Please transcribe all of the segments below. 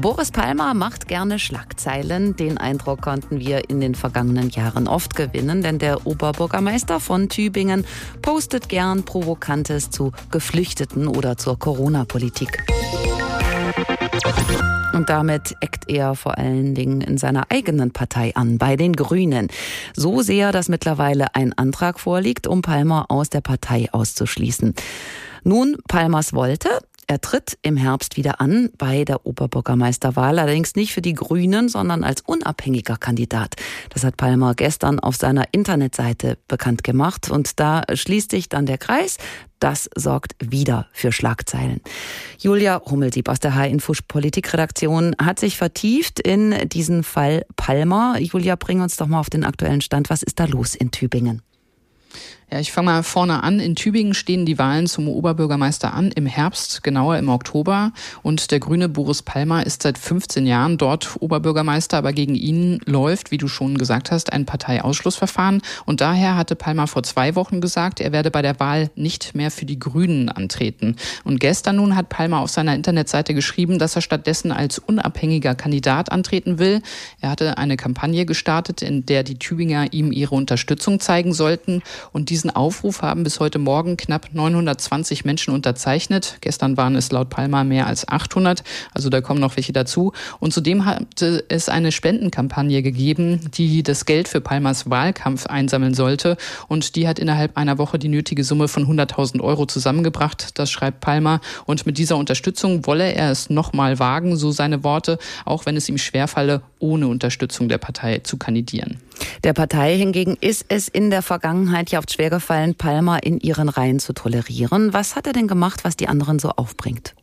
Boris Palmer macht gerne Schlagzeilen. Den Eindruck konnten wir in den vergangenen Jahren oft gewinnen, denn der Oberbürgermeister von Tübingen postet gern Provokantes zu Geflüchteten oder zur Corona-Politik. Und damit eckt er vor allen Dingen in seiner eigenen Partei an, bei den Grünen. So sehr, dass mittlerweile ein Antrag vorliegt, um Palmer aus der Partei auszuschließen. Nun, Palmers wollte, er tritt im Herbst wieder an bei der Oberbürgermeisterwahl, allerdings nicht für die Grünen, sondern als unabhängiger Kandidat. Das hat Palmer gestern auf seiner Internetseite bekannt gemacht und da schließt sich dann der Kreis. Das sorgt wieder für Schlagzeilen. Julia Hummelsieb aus der H-Info Politikredaktion hat sich vertieft in diesen Fall Palmer. Julia, bring uns doch mal auf den aktuellen Stand. Was ist da los in Tübingen? Ja, ich fange mal vorne an. In Tübingen stehen die Wahlen zum Oberbürgermeister an im Herbst, genauer im Oktober. Und der grüne Boris Palmer ist seit 15 Jahren dort Oberbürgermeister, aber gegen ihn läuft, wie du schon gesagt hast, ein Parteiausschlussverfahren. Und daher hatte Palmer vor zwei Wochen gesagt, er werde bei der Wahl nicht mehr für die Grünen antreten. Und gestern nun hat Palmer auf seiner Internetseite geschrieben, dass er stattdessen als unabhängiger Kandidat antreten will. Er hatte eine Kampagne gestartet, in der die Tübinger ihm ihre Unterstützung zeigen sollten. Und diesen Aufruf haben bis heute Morgen knapp 920 Menschen unterzeichnet. Gestern waren es laut Palma mehr als 800, also da kommen noch welche dazu. Und zudem hatte es eine Spendenkampagne gegeben, die das Geld für Palmas Wahlkampf einsammeln sollte. Und die hat innerhalb einer Woche die nötige Summe von 100.000 Euro zusammengebracht. Das schreibt Palma. Und mit dieser Unterstützung wolle er es nochmal wagen, so seine Worte, auch wenn es ihm schwerfalle, ohne Unterstützung der Partei zu kandidieren. Der Partei hingegen ist es in der Vergangenheit ja oft schwer gefallen, Palmer in ihren Reihen zu tolerieren. Was hat er denn gemacht, was die anderen so aufbringt?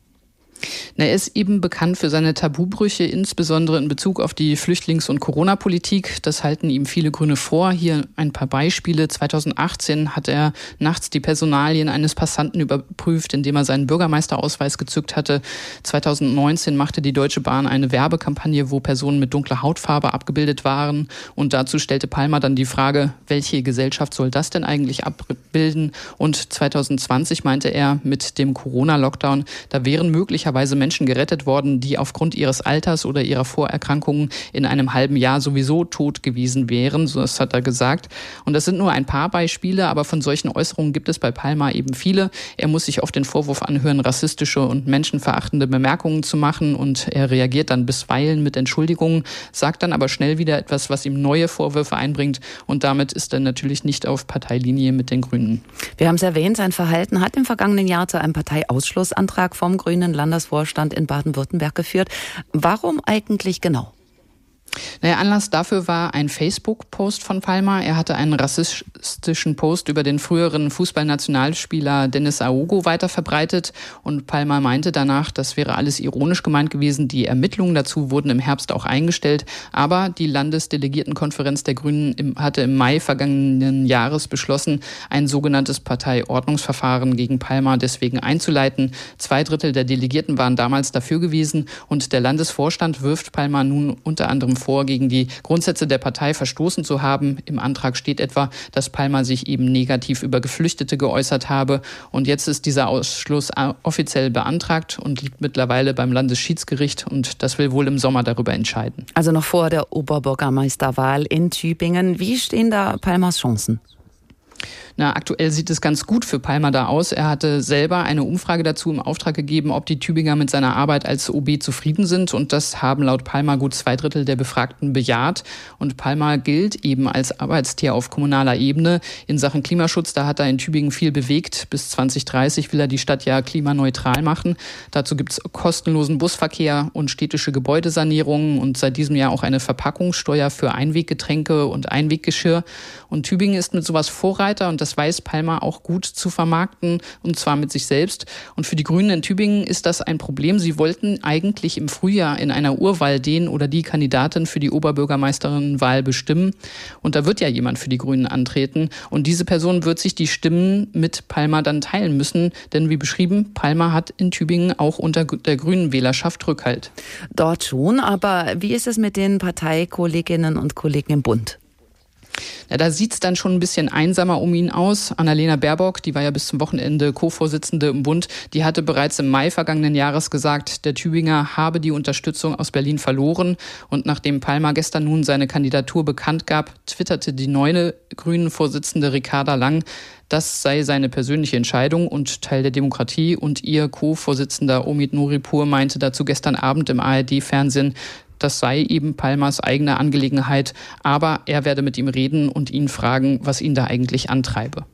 Er ist eben bekannt für seine Tabubrüche, insbesondere in Bezug auf die Flüchtlings- und Corona-Politik. Das halten ihm viele Grüne vor. Hier ein paar Beispiele. 2018 hat er nachts die Personalien eines Passanten überprüft, indem er seinen Bürgermeisterausweis gezückt hatte. 2019 machte die Deutsche Bahn eine Werbekampagne, wo Personen mit dunkler Hautfarbe abgebildet waren. Und dazu stellte Palmer dann die Frage, welche Gesellschaft soll das denn eigentlich abbilden? Und 2020 meinte er, mit dem Corona-Lockdown, da wären möglicherweise möglicherweise Menschen gerettet worden, die aufgrund ihres Alters oder ihrer Vorerkrankungen in einem halben Jahr sowieso tot gewesen wären. So das hat er gesagt. Und das sind nur ein paar Beispiele, aber von solchen Äußerungen gibt es bei Palma eben viele. Er muss sich oft den Vorwurf anhören, rassistische und menschenverachtende Bemerkungen zu machen und er reagiert dann bisweilen mit Entschuldigungen, sagt dann aber schnell wieder etwas, was ihm neue Vorwürfe einbringt und damit ist er natürlich nicht auf Parteilinie mit den Grünen. Wir haben es erwähnt, sein Verhalten hat im vergangenen Jahr zu einem Parteiausschlussantrag vom Grünen Landes Landesvorstand in Baden-Württemberg geführt. Warum eigentlich genau? Naja, Anlass dafür war ein Facebook-Post von Palmer. Er hatte einen rassistischen Post über den früheren Fußballnationalspieler Dennis Aogo weiterverbreitet und Palmer meinte danach, das wäre alles ironisch gemeint gewesen. Die Ermittlungen dazu wurden im Herbst auch eingestellt, aber die Landesdelegiertenkonferenz der Grünen hatte im Mai vergangenen Jahres beschlossen, ein sogenanntes Parteiordnungsverfahren gegen Palmer deswegen einzuleiten. Zwei Drittel der Delegierten waren damals dafür gewesen und der Landesvorstand wirft Palmer nun unter anderem vor, gegen die Grundsätze der Partei verstoßen zu haben. Im Antrag steht etwa, dass Palmer sich eben negativ über Geflüchtete geäußert habe. Und jetzt ist dieser Ausschluss offiziell beantragt und liegt mittlerweile beim Landesschiedsgericht. Und das will wohl im Sommer darüber entscheiden. Also noch vor der Oberbürgermeisterwahl in Tübingen. Wie stehen da Palmers Chancen? Na, aktuell sieht es ganz gut für Palmer da aus. Er hatte selber eine Umfrage dazu im Auftrag gegeben, ob die Tübinger mit seiner Arbeit als OB zufrieden sind. Und das haben laut Palmer gut zwei Drittel der Befragten bejaht. Und Palmer gilt eben als Arbeitstier auf kommunaler Ebene. In Sachen Klimaschutz, da hat er in Tübingen viel bewegt. Bis 2030 will er die Stadt ja klimaneutral machen. Dazu gibt's kostenlosen Busverkehr und städtische Gebäudesanierungen und seit diesem Jahr auch eine Verpackungssteuer für Einweggetränke und Einweggeschirr. Und Tübingen ist mit sowas Vorreiter und das weiß Palmer auch gut zu vermarkten und zwar mit sich selbst. Und für die Grünen in Tübingen ist das ein Problem. Sie wollten eigentlich im Frühjahr in einer Urwahl den oder die Kandidatin für die Oberbürgermeisterinwahl bestimmen. Und da wird ja jemand für die Grünen antreten. Und diese Person wird sich die Stimmen mit Palmer dann teilen müssen. Denn wie beschrieben, Palmer hat in Tübingen auch unter der grünen Wählerschaft Rückhalt. Dort schon, aber wie ist es mit den Parteikolleginnen und Kollegen im Bund? Ja, da sieht's dann schon ein bisschen einsamer um ihn aus. Annalena Baerbock, die war ja bis zum Wochenende Co-Vorsitzende im Bund, die hatte bereits im Mai vergangenen Jahres gesagt, der Tübinger habe die Unterstützung aus Berlin verloren. Und nachdem Palmer gestern nun seine Kandidatur bekannt gab, twitterte die neue Grünen-Vorsitzende Ricarda Lang, das sei seine persönliche Entscheidung und Teil der Demokratie. Und ihr Co-Vorsitzender Omid Noripur meinte dazu gestern Abend im ARD-Fernsehen, das sei eben Palmas eigene Angelegenheit, aber er werde mit ihm reden und ihn fragen, was ihn da eigentlich antreibe.